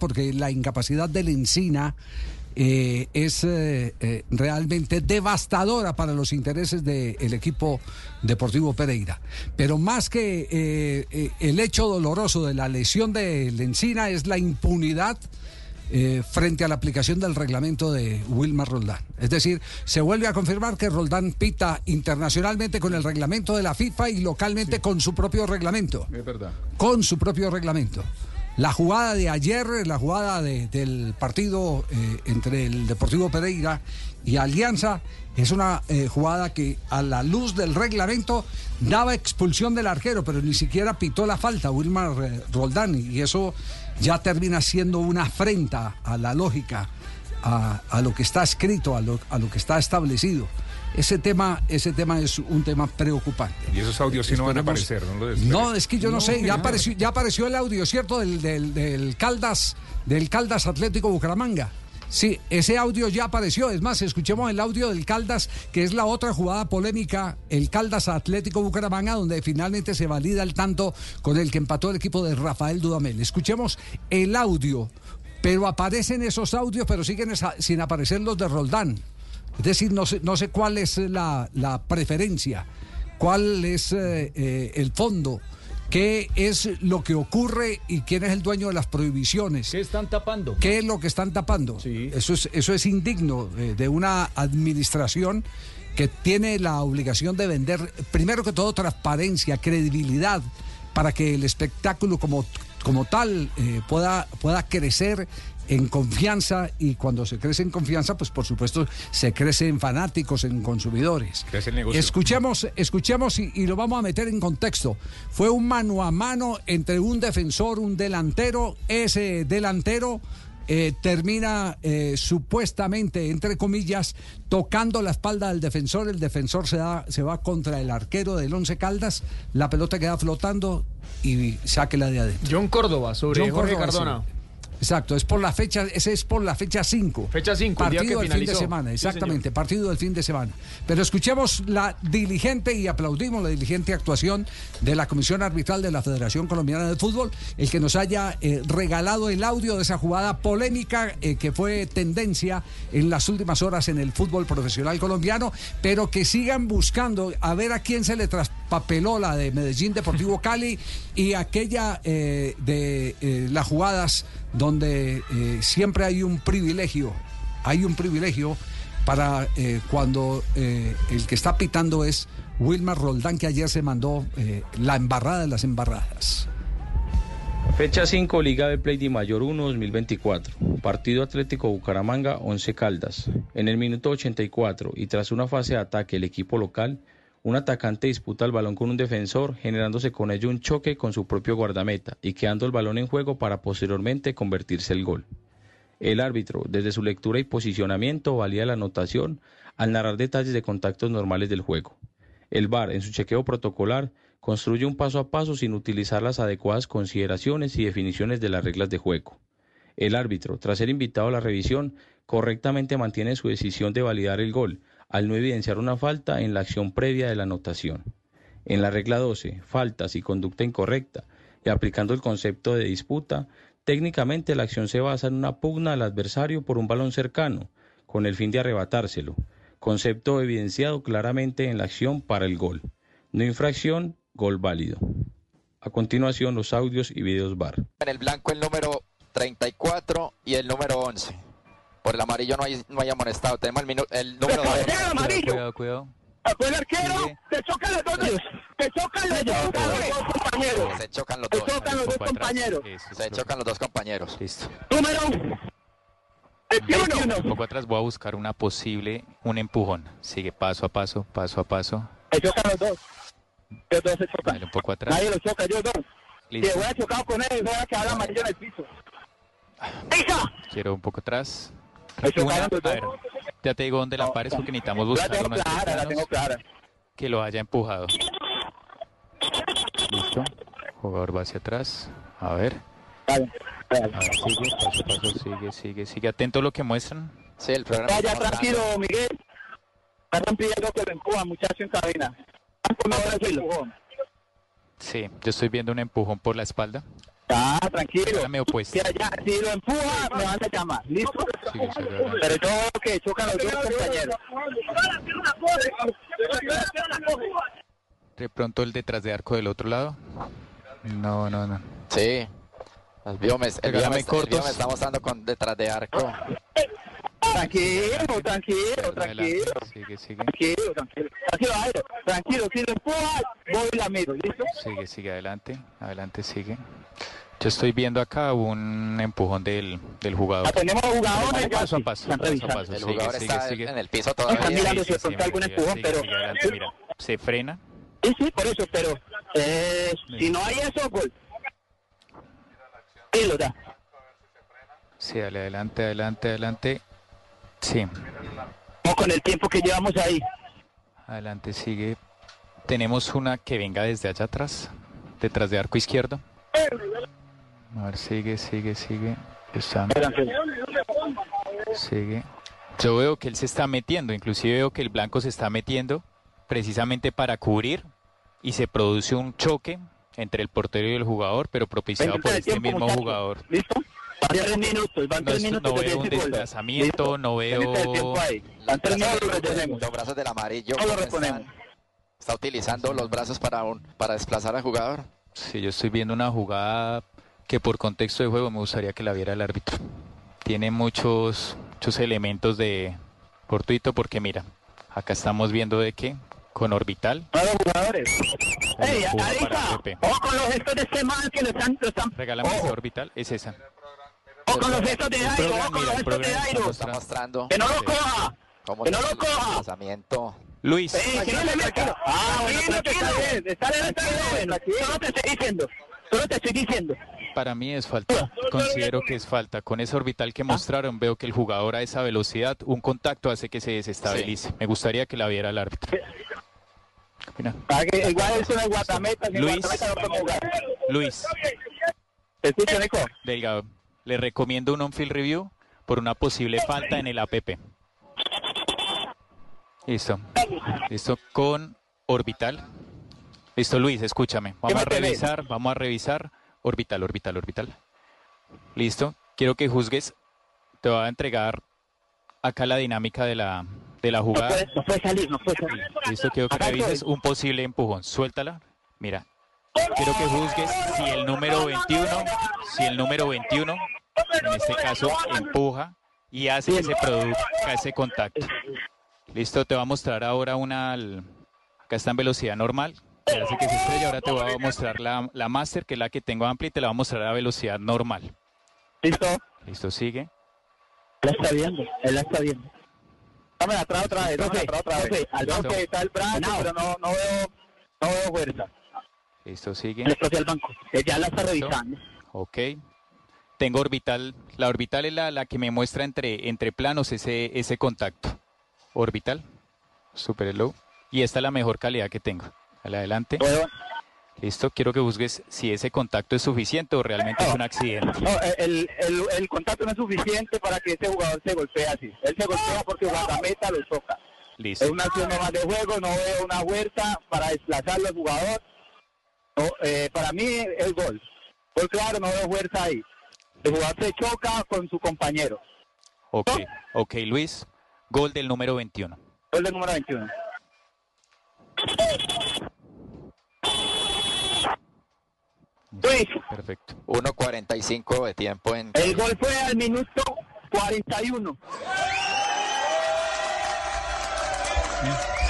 porque la incapacidad del Encina eh, es eh, eh, realmente devastadora para los intereses del equipo deportivo Pereira. Pero más que el hecho doloroso de la lesión del Encina es la impunidad. frente a la aplicación del reglamento de Wilmar Roldán. Es decir, se vuelve a confirmar que Roldán pita internacionalmente con el reglamento de la FIFA y localmente sí. con su propio reglamento. Es verdad. Con su propio reglamento. La jugada de ayer, la jugada de, del partido eh, entre el Deportivo Pereira y Alianza, es una eh, jugada que a la luz del reglamento daba expulsión del arquero, pero ni siquiera pitó la falta Wilmar eh, Roldán y eso ya termina siendo una afrenta a la lógica, a, lo que está escrito, a lo que está establecido ese tema, ese tema es un tema preocupante. Y esos audios sí no van a aparecer, ¿no? Lo no, es que yo no, no sé, ya apareció, ya apareció el audio, ¿cierto? Del, del, del, Caldas, del Caldas Atlético Bucaramanga. Sí, ese audio ya apareció. Es más, escuchemos el audio del Caldas, que es la otra jugada polémica, el Caldas Atlético Bucaramanga, donde finalmente se valida el tanto con el que empató el equipo de Rafael Dudamel. Escuchemos el audio, pero aparecen esos audios, pero siguen esa, sin aparecer los de Roldán. Es decir, no sé, no sé cuál es la, la preferencia, cuál es eh, eh, el fondo, qué es lo que ocurre y quién es el dueño de las prohibiciones. ¿Qué están tapando? ¿Qué es lo que están tapando? Sí. Eso, es, eso es indigno eh, de una administración que tiene la obligación de vender, primero que todo, transparencia, credibilidad, para que el espectáculo como, como tal eh, pueda, pueda crecer en confianza y cuando se crece en confianza, pues por supuesto se crece en fanáticos, en consumidores. Crece el negocio. Escuchemos, escuchemos y, y, lo vamos a meter en contexto. Fue un mano a mano entre un defensor, un delantero, ese delantero. Eh, termina eh, supuestamente, entre comillas, tocando la espalda del defensor. El defensor se, da, se va contra el arquero del Once Caldas. La pelota queda flotando y saque la de adentro. John Córdoba sobre John Jorge Córdoba, Cardona. sí. Exacto, es por la fecha, ese es por la fecha 5. Fecha 5, el día partido que del fin de semana, exactamente, partido del fin de semana. Pero escuchemos la diligente y aplaudimos la diligente actuación de la Comisión Arbitral de la Federación Colombiana de Fútbol, el que nos haya eh, regalado el audio de esa jugada polémica eh, que fue tendencia en las últimas horas en el fútbol profesional colombiano, pero que sigan buscando a ver a quién se le traspapeló la de Medellín Deportivo Cali y aquella eh, de eh, las jugadas donde eh, siempre hay un privilegio, hay un privilegio para eh, cuando eh, el que está pitando es Wilmar Roldán, que ayer se mandó la embarrada de las embarradas. Fecha 5, Liga de Play de Mayor 1 2024. Partido Atlético Bucaramanga, 11 Caldas. En el minuto 84 y tras una fase de ataque el equipo local, un atacante disputa el balón con un defensor, generándose con ello un choque con su propio guardameta y quedando el balón en juego para posteriormente convertirse el gol. El árbitro, desde su lectura y posicionamiento, valía la anotación al narrar detalles de contactos normales del juego. El VAR, en su chequeo protocolar, construye un paso a paso sin utilizar las adecuadas consideraciones y definiciones de las reglas de juego. El árbitro, tras ser invitado a la revisión, correctamente mantiene su decisión de validar el gol, al no evidenciar una falta en la acción previa de la anotación. En la regla 12, faltas y conducta incorrecta, y aplicando el concepto de disputa, técnicamente la acción se basa en una pugna al adversario por un balón cercano, con el fin de arrebatárselo, concepto evidenciado claramente en la acción para el gol. No infracción, gol válido. A continuación, los audios y videos VAR. En el blanco el número 34 y el número 11. Por el amarillo no hay, no hay amonestado. Tenemos el, minu- el número 2. el amarillo. Cuidado, cuidado. Fue el arquero. Se chocan los dos. Se chocan los dos, compañeros. Se chocan los Se dos. chocan los dos compañeros. Se chocan los dos compañeros. Listo. Número 21. Un poco atrás voy a buscar una posible, un empujón. Sigue paso a paso, paso a paso. Se chocan los dos. Ellos dos se chocan. Dale un poco atrás. Nadie los choca, ellos dos. Si Listo. hubiera chocado con él, no hubiera quedado el amarillo en el piso. ¡Pisa! Quiero un poco atrás. Una- a ver, ya te digo dónde la pares porque necesitamos Yo la buscarlo. tengo clara, la tengo clara. Que lo haya empujado. Listo. Jugador va hacia atrás. A ver. Dale, dale. A ver, sigue, paso paso, sigue, sigue, sigue. Atento a lo que muestran. Sí, el programa Vaya está tranquilo. Miguel. Están pidiendo que lo empujan, muchacho, en cabina. Sí, yo estoy viendo un empujón por la espalda. Ah, tranquilo. Regálame opuesto. Si, allá, si lo empuja, me van a llamar. ¿Listo? Sigue adelante. Pero yo que chocan los dos compañeros. De pronto el detrás de arco del otro lado. No, no, no. Sí. El me, el me, el me está mostrando con detrás de arco. Tranquilo, tranquilo, tranquilo. Sigue, sigue. Tranquilo, tranquilo. Tranquilo. Tranquilo, si lo empuja, voy y la miro. ¿Listo? Sigue, sigue adelante. Adelante, sigue. Yo estoy viendo acá un empujón del, del Ah, jugador. tenemos jugadores. ya, Paso a paso, están paso a paso. El Sigue, jugador sigue, está sigue. en el piso Están todavía. mirando si pronto algún empujón, sigue, pero... sigue adelante, mira, se frena. Sí, sí, por eso, pero eh, si no hay eso, pues... Sí, lo da. Sí, dale, adelante, adelante, adelante. Sí, con el tiempo que llevamos ahí. adelante, sigue. Tenemos una que venga desde allá atrás, detrás de arco izquierdo. A ver, sigue, sigue, sigue. Está, sigue. Yo veo que él se está metiendo, inclusive veo que el blanco se está metiendo precisamente para cubrir y se produce un choque entre el portero y el jugador, pero propiciado Venga, por este tiempo, mismo jugador. ¿Listo? Van tres minutos, van tres es- minutos. no veo un desplazamiento, ¿Listo? no veo... ahí. Van tres minutos, lo retenemos. Los brazos del amarillo. No lo ¿cómo reponemos. Está utilizando los brazos para, un- para desplazar al jugador. Sí, yo estoy viendo una jugada que por contexto de juego me gustaría que la viera el árbitro. Tiene muchos, muchos elementos de fortuito porque mira, acá estamos viendo de que con orbital, Nuevos jugadores. un ¡Ey, Arisa! Pepe. Ojo con los gestos de este man que lo están... Lo están Regálame orbital, es esa. Con los gestos de programa, ojo con los gestos de Jairo. Está mostrando ¡Que no lo coja! cómo ¡Que no lo coja! Luis, Sí, que no le meta. Ah, bueno, tranquilo. Está bien, está bien, está bien. Solo te estoy diciendo. Solo te estoy diciendo. para mí es falta. Considero que es falta. Con esa orbital que mostraron, veo que el jugador a esa velocidad, un contacto hace que se desestabilice. Me gustaría que la viera el árbitro. Mira, Para que igual es guatameta, si Luis. guatameta no. Luis, ¿Te escucho, Nico? Delgado, le recomiendo un on-field review por una posible falta en el APP. Listo. Listo. Con orbital. Listo, Luis, escúchame. Vamos a revisar, vamos a revisar. Orbital, orbital, orbital. Listo. Quiero que juzgues. Te voy a entregar acá la dinámica de la, de la No jugada. puede, no puede salir, no puede salir. Listo, quiero que revises un posible empujón. Suéltala. Mira. Quiero que juzgues si el número 21, si el número 21, en este caso, empuja y hace que se produzca ese contacto. Listo, te voy a mostrar ahora una. Acá está en velocidad normal. hace que se estrelle. Ahora te voy a mostrar la, la master, que es la que tengo amplia, y te la voy a mostrar a velocidad normal. ¿Listo? Listo, sigue. Él la está viendo, él la está viendo. Dame atrás otra vez, dame atrás otra vez. Al banco está el brazo, pero no, no veo, no veo fuerza. Listo, sigue. Le profe al banco. Ya la está revisando. Ok. Tengo orbital. La orbital es la, la que me muestra entre, entre planos ese, ese contacto. Orbital. Super low. Y esta es la mejor calidad que tengo. Al adelante. ¿Puedo? Listo. Quiero que busques si ese contacto es suficiente o realmente es un accidente. No, el, el, el contacto no es suficiente para que ese jugador se golpee así. Él se golpea porque Guatameta lo choca. Listo. Es una acción nomás de juego, no veo una fuerza para desplazarlo al jugador. No, eh, para mí es gol. Gol claro, no veo fuerza ahí. El jugador se choca con su compañero. Ok. Ok, Luis. Gol del número 21. Gol del número 21. Luis, Perfecto. 1.45 de tiempo en... el gol fue al minuto 41.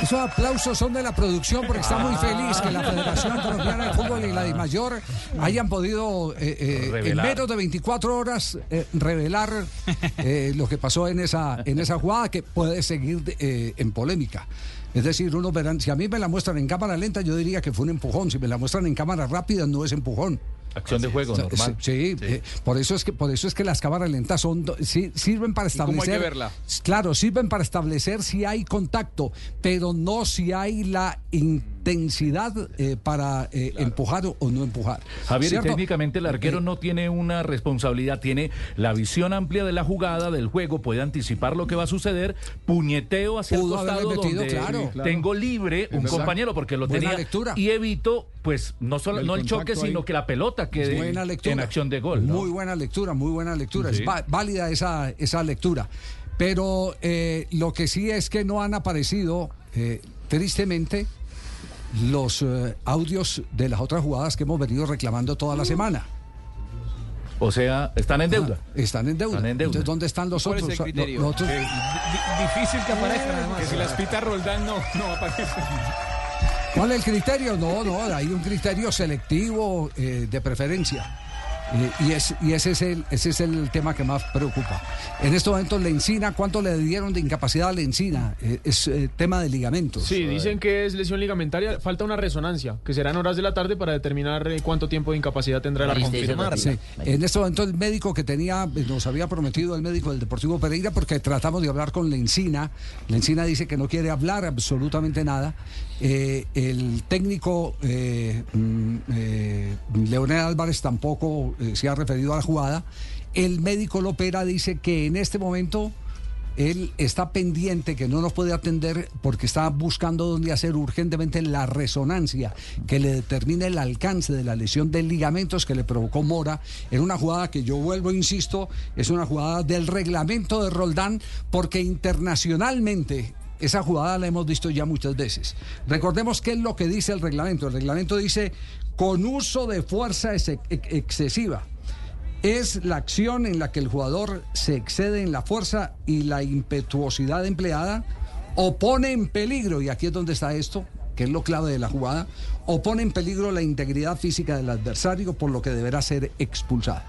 Esos aplausos son de la producción porque está muy feliz que la Federación Colombiana de Fútbol y la de Mayor hayan podido eh, eh, en menos de 24 horas eh, revelar lo que pasó en esa, en esa jugada que puede seguir en polémica. Es decir, uno verán, si a mí me la muestran en cámara lenta, yo diría que fue un empujón. Si me la muestran en cámara rápida, no es empujón. Acción de juego, normal. Sí, eh, por eso es que por eso es que las cámaras lentas son do- sí, sirven para cómo hay que establecer verla? Claro, sirven para establecer si hay contacto, pero no si hay la in- intensidad eh, para eh, empujar o no empujar. Javier, técnicamente el arquero Eh, no tiene una responsabilidad, tiene la visión amplia de la jugada, del juego, puede anticipar lo que va a suceder, puñeteo hacia el costado metido, donde claro. Tengo libre un compañero porque lo Buena tenía lectura. y evito pues no solo El no el choque, ahí. sino que la pelota quede buena lectura. en acción de gol. ¿no? Muy buena lectura, muy buena lectura. Sí. Es válida esa, esa lectura. Pero eh, lo que sí es que no han aparecido, eh, tristemente, los eh, audios de las otras jugadas que hemos venido reclamando toda la semana. O sea, están en deuda. Ah, están en deuda. Están en deuda. Entonces, ¿dónde están los ¿Cuál es otros? el criterio? Lo- los otros- Di- di- difícil que aparezcan, además. Que si las pita Roldán no, no aparece. ¿Cuál es el criterio? No, no, hay un criterio selectivo eh, de preferencia. Eh, y, es, y ese, es el, ese es el tema que más preocupa. En este momento, Lencina, ¿cuánto le dieron de incapacidad a Lencina? Eh, es eh, tema de ligamentos. Sí, dicen que es lesión ligamentaria. Falta una resonancia, que será en horas de la tarde para determinar eh, cuánto tiempo de incapacidad tendrá la confirmar. Sí. En este momento el médico que tenía, nos había prometido el médico del Deportivo Pereira, porque tratamos de hablar con Lencina. Lencina dice que no quiere hablar absolutamente nada. Eh, el técnico eh, mm, eh, Leonel Álvarez tampoco se ha referido a la jugada. El médico Lopera dice que en este momento él está pendiente, que no nos puede atender porque está buscando dónde hacer urgentemente la resonancia que le determine el alcance de la lesión de ligamentos que le provocó Mora en una jugada que yo vuelvo, insisto, es una jugada del reglamento de Roldán porque internacionalmente esa jugada la hemos visto ya muchas veces. Recordemos qué es lo que dice el reglamento. El reglamento dice con uso de fuerza ex- ex- excesiva es la acción en la que el jugador se excede en la fuerza y la impetuosidad empleada o pone en peligro, y aquí es donde está esto, que es lo clave de la jugada, o pone en peligro la integridad física del adversario, por lo que deberá ser expulsado.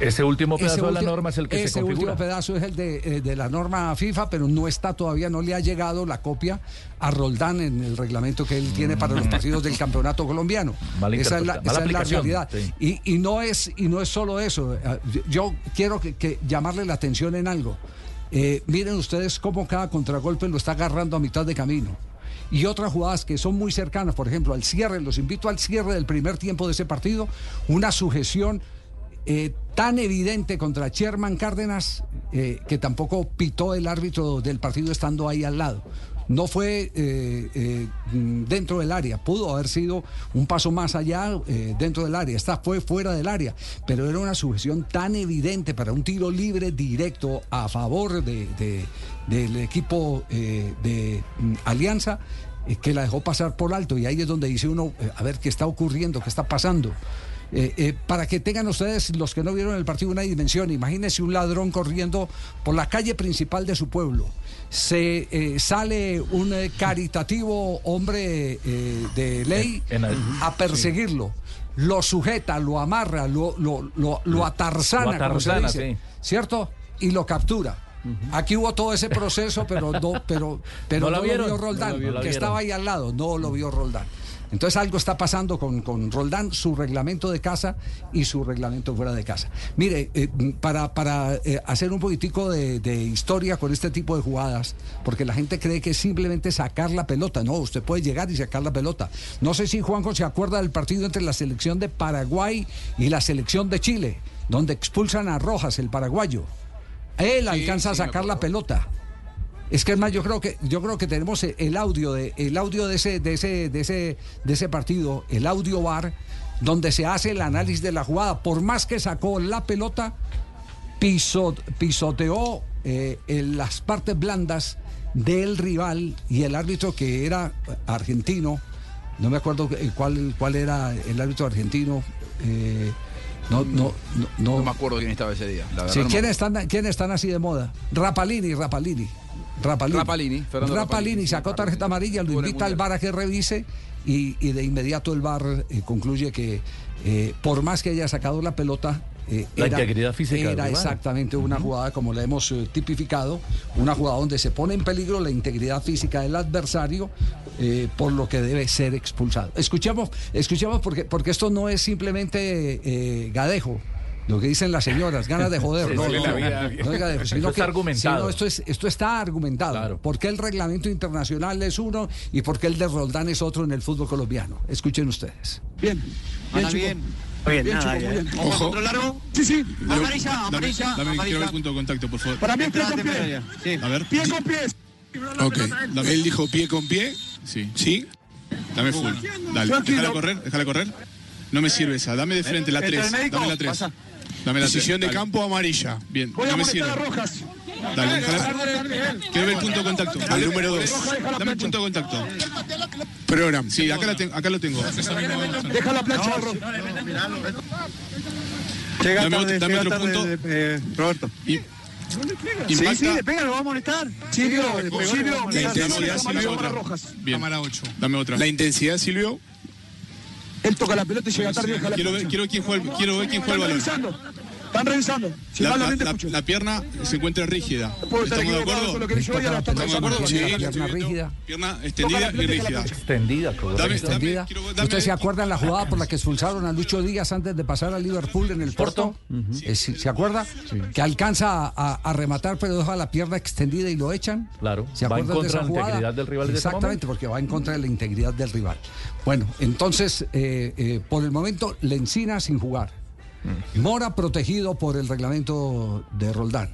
Ese último pedazo Ese de la norma es el que se ese configura. último pedazo es el de, eh, de la norma FIFA, pero no está todavía, no le ha llegado la copia a Roldán en el reglamento que él tiene para los partidos del campeonato colombiano. Mm. Esa es la, esa es realidad. sí. Y, y no es, y no es solo eso. Eh, Yo, yo quiero que, que llamarle la atención en algo. Eh, miren ustedes cómo cada contragolpe lo está agarrando a mitad de camino. Y otras jugadas que son muy cercanas, por ejemplo, al cierre, los invito al cierre del primer tiempo de ese partido, una sujeción eh, tan evidente contra Sherman Cárdenas eh, que tampoco pitó el árbitro del partido estando ahí al lado. No fue eh, dentro del área, pudo haber sido un paso más allá dentro del área, esta fue fuera del área, pero era una sujeción tan evidente para un tiro libre directo a favor de- de- del equipo de mm, Alianza que la dejó pasar por alto y ahí es donde dice uno, a ver qué está ocurriendo, qué está pasando. Eh, eh, para que tengan ustedes, los que no vieron el partido, una dimensión. Imagínense un ladrón corriendo por la calle principal de su pueblo. Se eh, sale un caritativo hombre de ley En- en el- a perseguirlo. Lo sujeta, lo amarra, lo, lo, lo, lo atarzana, Lo como se atarzana, dice, sí. ¿cierto? Y lo captura. Aquí hubo todo ese proceso, pero no, pero, pero No lo vieron, vio no Roldán, que estaba ahí al lado, no lo vio Roldán. Entonces algo está pasando con, con Roldán, su reglamento de casa y su reglamento fuera de casa. Mire, eh, para, para eh, hacer un poquitico de, de historia con este tipo de jugadas, porque la gente cree que es simplemente sacar la pelota. No, usted puede llegar y sacar la pelota. No sé si Juanjo se acuerda del partido entre la selección de Paraguay y la selección de Chile, donde expulsan a Rojas, el paraguayo. Él alcanza a sacar la pelota. Es que es más, yo creo que yo creo que tenemos el audio de el audio de ese de ese de ese de ese partido, el audio bar donde se hace el análisis de la jugada. Por más que sacó la pelota, piso- pisoteó eh, en las partes blandas del rival y el árbitro que era argentino, no me acuerdo cuál cuál era el árbitro argentino. eh, no, no, no, no, me acuerdo quién estaba ese día. La Sí, no me ¿quiénes acuerdo. están, ¿quiénes están así de moda? Rapalini, Rapalini. Rapalini. Rapalini, Fernando Rapalini Rapalini, sacó tarjeta amarilla, lo invita al. VAR a que revise y, y de inmediato el VAR eh, concluye que eh, por más que haya sacado la pelota, eh, La integridad física del era exactamente una jugada como la hemos eh, tipificado, una jugada donde se pone en peligro la integridad física del adversario, eh, por lo que debe ser expulsado. Escuchemos, escuchemos porque, porque esto no es simplemente eh, gadejo. Lo que dicen las señoras, ganas de joder. Sí, no, no, la no, vida. no, oiga, Eso sino está que- argumentado. sino esto, es, esto está argumentado. Claro. ¿Por qué el reglamento internacional es uno y por qué el de Roldán es otro en el fútbol colombiano? Escuchen ustedes. Bien. Bien, chico. bien. Bien, Bien, chico, nada, muy bien. ¿Ojo. ¿Control largo? Sí, sí. Amarilla, amarilla, Dame, amarilla. quiero ver el punto de contacto, por favor. Para mí es pie con pie. sí. A ver. Pie con pie. Ok. Dame. Él dijo pie con pie. Sí. ¿Sí? Dame full. Dale. Déjala correr, déjala correr. No me sirve esa. Dame de frente la ¿Entra 3. el médico? Dame la 3. Dame la Decisión de. Dale. campo amarilla. Bien, Voy a no me molestar sirve. a Rojas. Dale. Quiero ver el punto de contacto. Número 2. Roja, deja la Dame el punto de contacto. Program. Sí, acá, la tengo, acá lo tengo. Deja la plancha. Llega Dame tarde, otro- dame llega otro tarde, punto. eh, Roberto. Y- Sí, Impacta. sí, le pega, lo va a molestar. Silvio, Silvio, la intensidad, Silvio, Rojas. Bien. Cámara 8. Dame otra. La intensidad, Silvio. Él toca la pelota y llega tarde y deja la Quiero ver, quién juega el- quiero ver quién juega Están el balón. Están revisando. Si La, pierna se encuentra rígida. ¿Estamos de acuerdo? con lo que dice hoy, pierna rígida. Pierna extendida y rígida. Extendida, Dame, extendida. quiero- dame- ¿Ustedes se acuerdan la jugada por la que expulsaron a Lucho Díaz antes de pasar a Liverpool en el Porto? Eh, ¿Se acuerda? Que alcanza a, rematar, pero deja la pierna extendida y lo echan. Claro, ¿Se va en acuerdan de contra esa de la jugada? integridad del rival ese Exactamente, porque va en contra de la integridad del rival. Bueno, entonces, eh, eh, por el momento, Lencina sin jugar. Mora protegido por el reglamento de Roldán,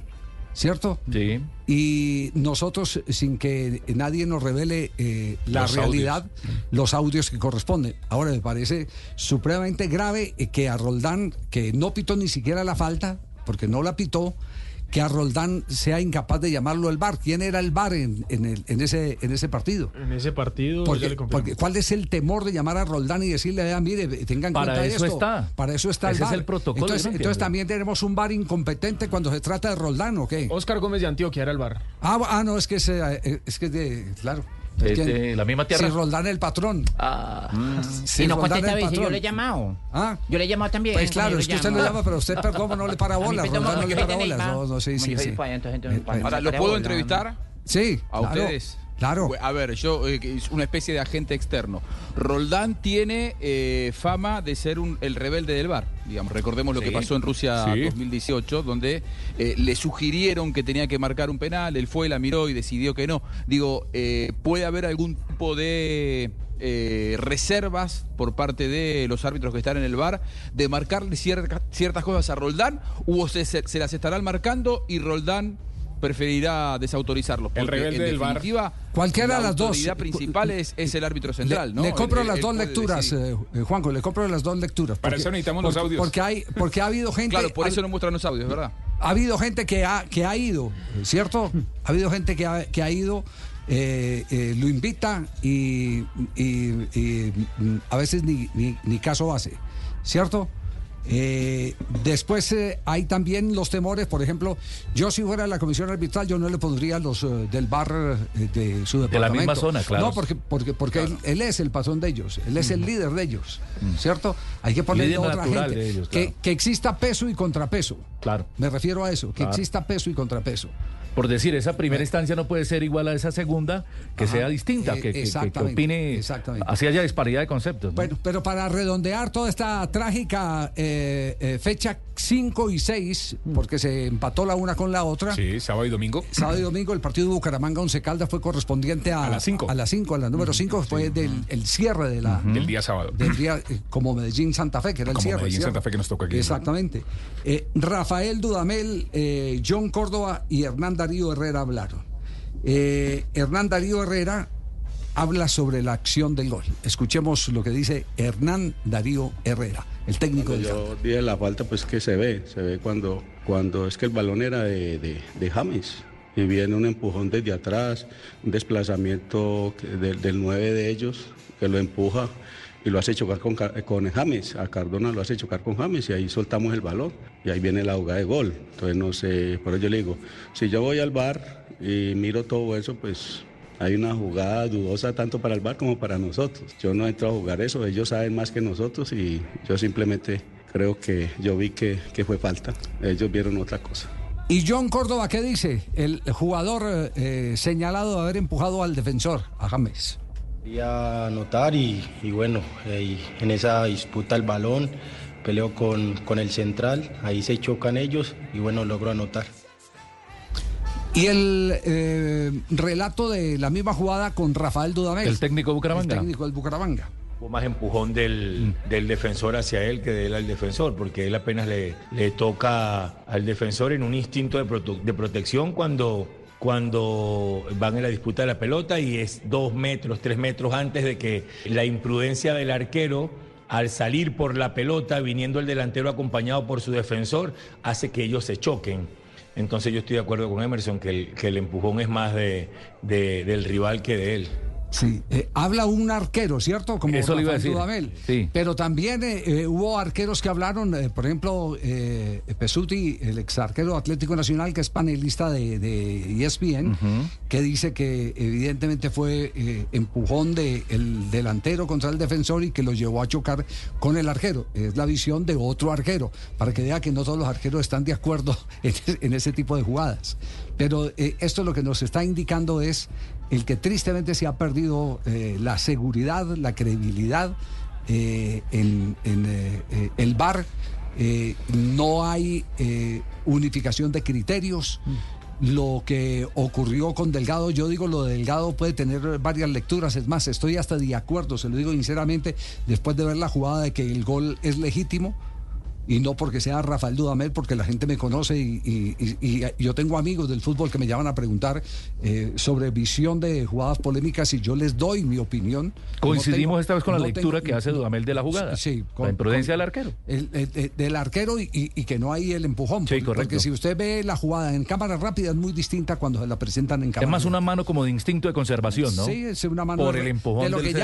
¿cierto? Sí. Y nosotros, sin que nadie nos revele eh, la Los realidad, los audios que corresponden. Ahora me parece supremamente grave que a Roldán, que no pitó ni siquiera la falta, porque no la pitó, que a Roldán sea incapaz de llamarlo el VAR. ¿Quién era el VAR en, en el- en ese, en ese partido? En ese partido, Porque, le confirmo. porque ¿Cuál es el temor de llamar a Roldán y decirle, "Vea, mire, tengan Para cuenta eso esto"? está. Para eso está Ese el es VAR. el protocolo, Entonces, no también tenemos un VAR incompetente cuando se trata de Roldán, ¿o qué? Oscar Gómez de Antioquia era el bar. Ah, ah, no, es que es, eh, es que es de, claro. Es de la misma tierra. Si Roldán el patrón. Ah. Si y no contesta veces, yo le he llamado. Ah, Yo le he llamado también. pues claro, es que usted lo llama, pero usted, perdón, no le para bolas. Roldán no le para bolas. No, no, sí, sí, entonces, Eh, Ahora, ¿los Para puedo entrevistar? Sí, A ustedes. Claro. A ver, yo, eh, es una especie de agente externo. Roldán tiene eh, fama de ser un, el rebelde del bar. Digamos, recordemos lo Sí. que pasó en Rusia Sí. 2018, donde eh, le sugirieron que tenía que marcar un penal, él fue, la miró y decidió que no. Digo, ¿puede haber algún tipo de eh, reservas por parte de los árbitros que están en el bar de marcarle cierta- ciertas cosas a Roldán? ¿O se- se las estarán marcando y Roldán preferirá desautorizarlos? El Porque, rebelde en del definitiva, Cualquiera de la las dos. autoridad principal es, es el árbitro central, le, ¿no? le compro las dos lecturas, eh, eh, Juanjo, le compro las dos lecturas. Para eso necesitamos los porque- audios. Porque hay, porque ha habido gente. Claro, por ha- eso no muestran los audios, ¿verdad? ha habido gente que ha, que ha ido, ¿cierto? Ha habido gente que ha, que ha ido, eh, eh, lo invita y, y- y, mm, a veces ni, ni- ni caso hace, ¿cierto? Eh, después eh, hay también los temores, por ejemplo, yo si fuera la comisión arbitral, yo no le pondría los eh, del bar de su De la departamento. misma zona, claro. No, porque, porque, porque él, él es el patrón de ellos, él es el líder de ellos, ¿cierto? Hay que ponerle Líder otra gente. de ellos, que, claro. que exista peso y contrapeso. Claro. Me refiero a eso, que Claro. exista peso y contrapeso. Por decir, esa primera instancia no puede ser igual a esa segunda, que Ajá. sea distinta, Eh, que, que- que- opine, así haya disparidad de conceptos. ¿no? Bueno, pero para redondear toda esta trágica eh, eh, fecha 5 y 6, porque se empató la una con la otra. Sí, sábado y domingo. Sábado y domingo el partido de Bucaramanga Once Caldas fue correspondiente a, A las cinco. A las 5, a la número 5 fue del el cierre de la Del día sábado. del día eh, como Medellín Santa Fe, que era el Como cierre. Medellín. Santa Fe, que nos tocó aquí. Exactamente. Eh, Rafael Dudamel, eh, John Córdoba y Hernán Darío Herrera hablaron. Eh, Hernán Darío Herrera habla sobre la acción del gol. Escuchemos lo que dice Hernán Darío Herrera, el técnico Cuando yo dije la falta, pues que se ve, se ve cuando, cuando es que el balón era de, de, de James y viene un empujón desde atrás, un desplazamiento del, del 9 de ellos que lo empuja y lo hace chocar con, con James, a Cardona lo hace chocar con James y ahí soltamos el balón y ahí viene la jugada de gol. Entonces no sé, por eso yo le digo, si yo voy al bar y miro todo eso, pues hay una jugada dudosa tanto para el bar como para nosotros. Yo no entro a jugar eso, ellos saben más que nosotros y yo simplemente creo que yo vi que, que fue falta. Ellos vieron otra cosa. ¿Y John Córdoba qué dice? El jugador eh, señalado de haber empujado al defensor, a James. Quería anotar y, y bueno, eh, y en esa disputa el balón, peleo con, con el central, ahí se chocan ellos y bueno, logro anotar. Y el eh, relato de la misma jugada con Rafael Dudamel. El técnico de Bucaramanga. El técnico del Bucaramanga. Hubo más empujón del, del defensor hacia él que de él al defensor, porque él apenas le, le toca al defensor en un instinto de, prote- de protección cuando, cuando van en la disputa de la pelota y es dos metros, tres metros antes de que la imprudencia del arquero al salir por la pelota, viniendo el delantero acompañado por su defensor, hace que ellos se choquen. Entonces yo estoy de acuerdo con Emerson que el, que empujón es más de- del rival que de él. Sí, eh, habla un arquero, ¿cierto? Como Eso le iba a Rafael decir. Dudamel. Sí. Pero también eh, eh, hubo arqueros que hablaron, eh, por ejemplo, Pesuti, el ex arquero Atlético Nacional, que es panelista de, de ESPN, que dice que evidentemente fue empujón del delantero contra el defensor y que lo llevó a chocar con el arquero. Es la visión de otro arquero, para que vea que no todos los arqueros están de acuerdo en, en ese tipo de jugadas. Pero esto lo que nos está indicando es el que tristemente se ha perdido eh, la seguridad, la credibilidad eh, en, en, eh, el. Eh, no hay unificación de criterios. Lo que ocurrió con Delgado, yo digo lo de Delgado puede tener varias lecturas, es más, estoy hasta de acuerdo, se lo digo sinceramente, después de ver la jugada de que el gol es legítimo, y no porque sea Rafael Dudamel, porque la gente me conoce y, y- y- y yo tengo amigos del fútbol que me llaman a preguntar eh, sobre visión de jugadas polémicas y yo les doy mi opinión. Coincidimos No esta vez con la lectura tengo- que hace Dudamel de la jugada. Sí, la imprudencia con- del arquero. el- el- el- del arquero y, que no hay el empujón. Sí, porque- correcto. Porque si usted ve la jugada en cámara rápida es muy distinta cuando se la presentan en cámara Es más una mano como de instinto de conservación, ¿no? Sí, es una mano Por de- el empujón de lo del que.